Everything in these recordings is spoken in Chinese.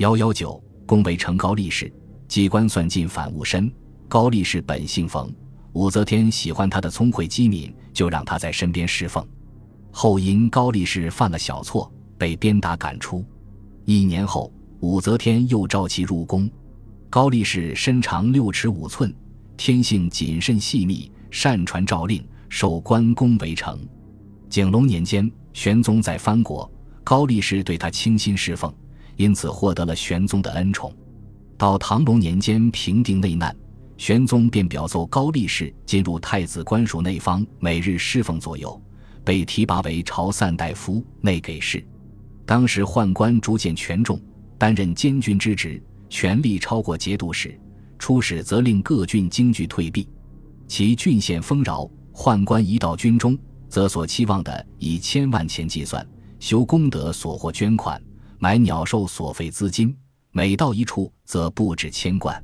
幺幺九，恭维成高力士，机关算尽反误身。高力士本姓冯，武则天喜欢他的聪慧机敏，就让他在身边侍奉。后因高力士犯了小错，被鞭打赶出。一年后，武则天又召其入宫。高力士身长六尺五寸，天性谨慎细密，善传诏令，受关公为丞。景龙年间，玄宗在藩国，高力士对他倾心侍奉，因此获得了玄宗的恩宠。到唐隆年间平定内难，玄宗便表奏高力士进入太子官署内方，每日侍奉左右，被提拔为朝散大夫、内给事。当时宦官逐渐权重，担任监军之职。权力超过节度使，出使则令各郡京剧退避，其郡县丰饶。宦官一到军中，则所期望的以千万钱计算，修功德所获捐款，买鸟兽所费资金，每到一处则不止千贯。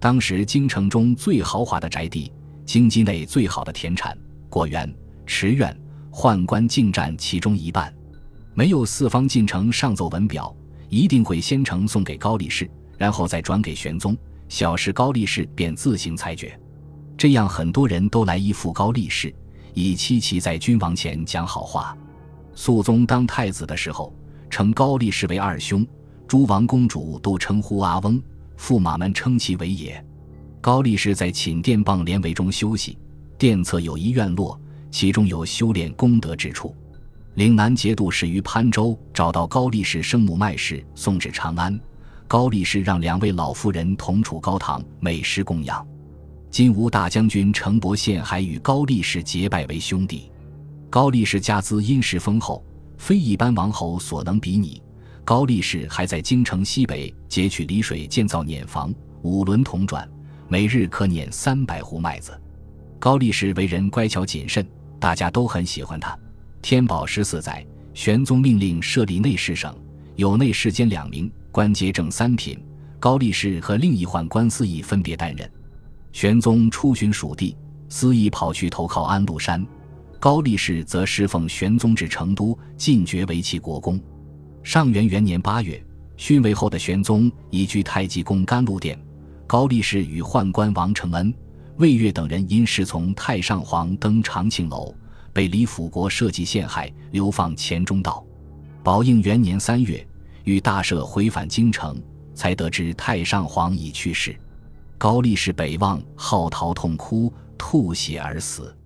当时京城中最豪华的宅地，京畿内最好的田产、果园、池苑，宦官竟占其中一半。没有四方进城上奏文表，一定会先呈送给高力士。然后再转给玄宗，小事高力士便自行裁决。这样很多人都来依附高力士，以期其在君王前讲好话。肃宗当太子的时候，称高力士为二兄，诸王公主都称呼阿翁，驸马们称其为也。高力士在寝殿傍帘帷中休息，殿侧有一院落，其中有修炼功德之处。岭南节度使于潘州找到高力士生母麦氏，送至长安。高力士让两位老妇人同处高堂，美食供养。金吾大将军程伯宪还与高力士结拜为兄弟。高力士家资殷实丰厚，非一般王侯所能比拟。高力士还在京城西北截取漓水建造碾房，五轮铜转，每日可碾三百斛麦子。高力士为人乖巧谨慎，大家都很喜欢他。天宝十四载，玄宗命令设立内侍省，有内侍监两名。官阶正三品，高力士和另一宦官司仪分别担任。玄宗出巡蜀地，司仪跑去投靠安禄山，高力士则侍奉玄宗至成都，进爵为其国公。上元元年八月，逊位后的玄宗移居太极宫甘露殿，高力士与宦官王承恩、魏岳等人因侍从太上皇登长庆楼，被李辅国设计陷害，流放黔中道。宝应元年三月。与大赦回返京城，才得知太上皇已去世。高力士北望，号啕痛哭，吐血而死。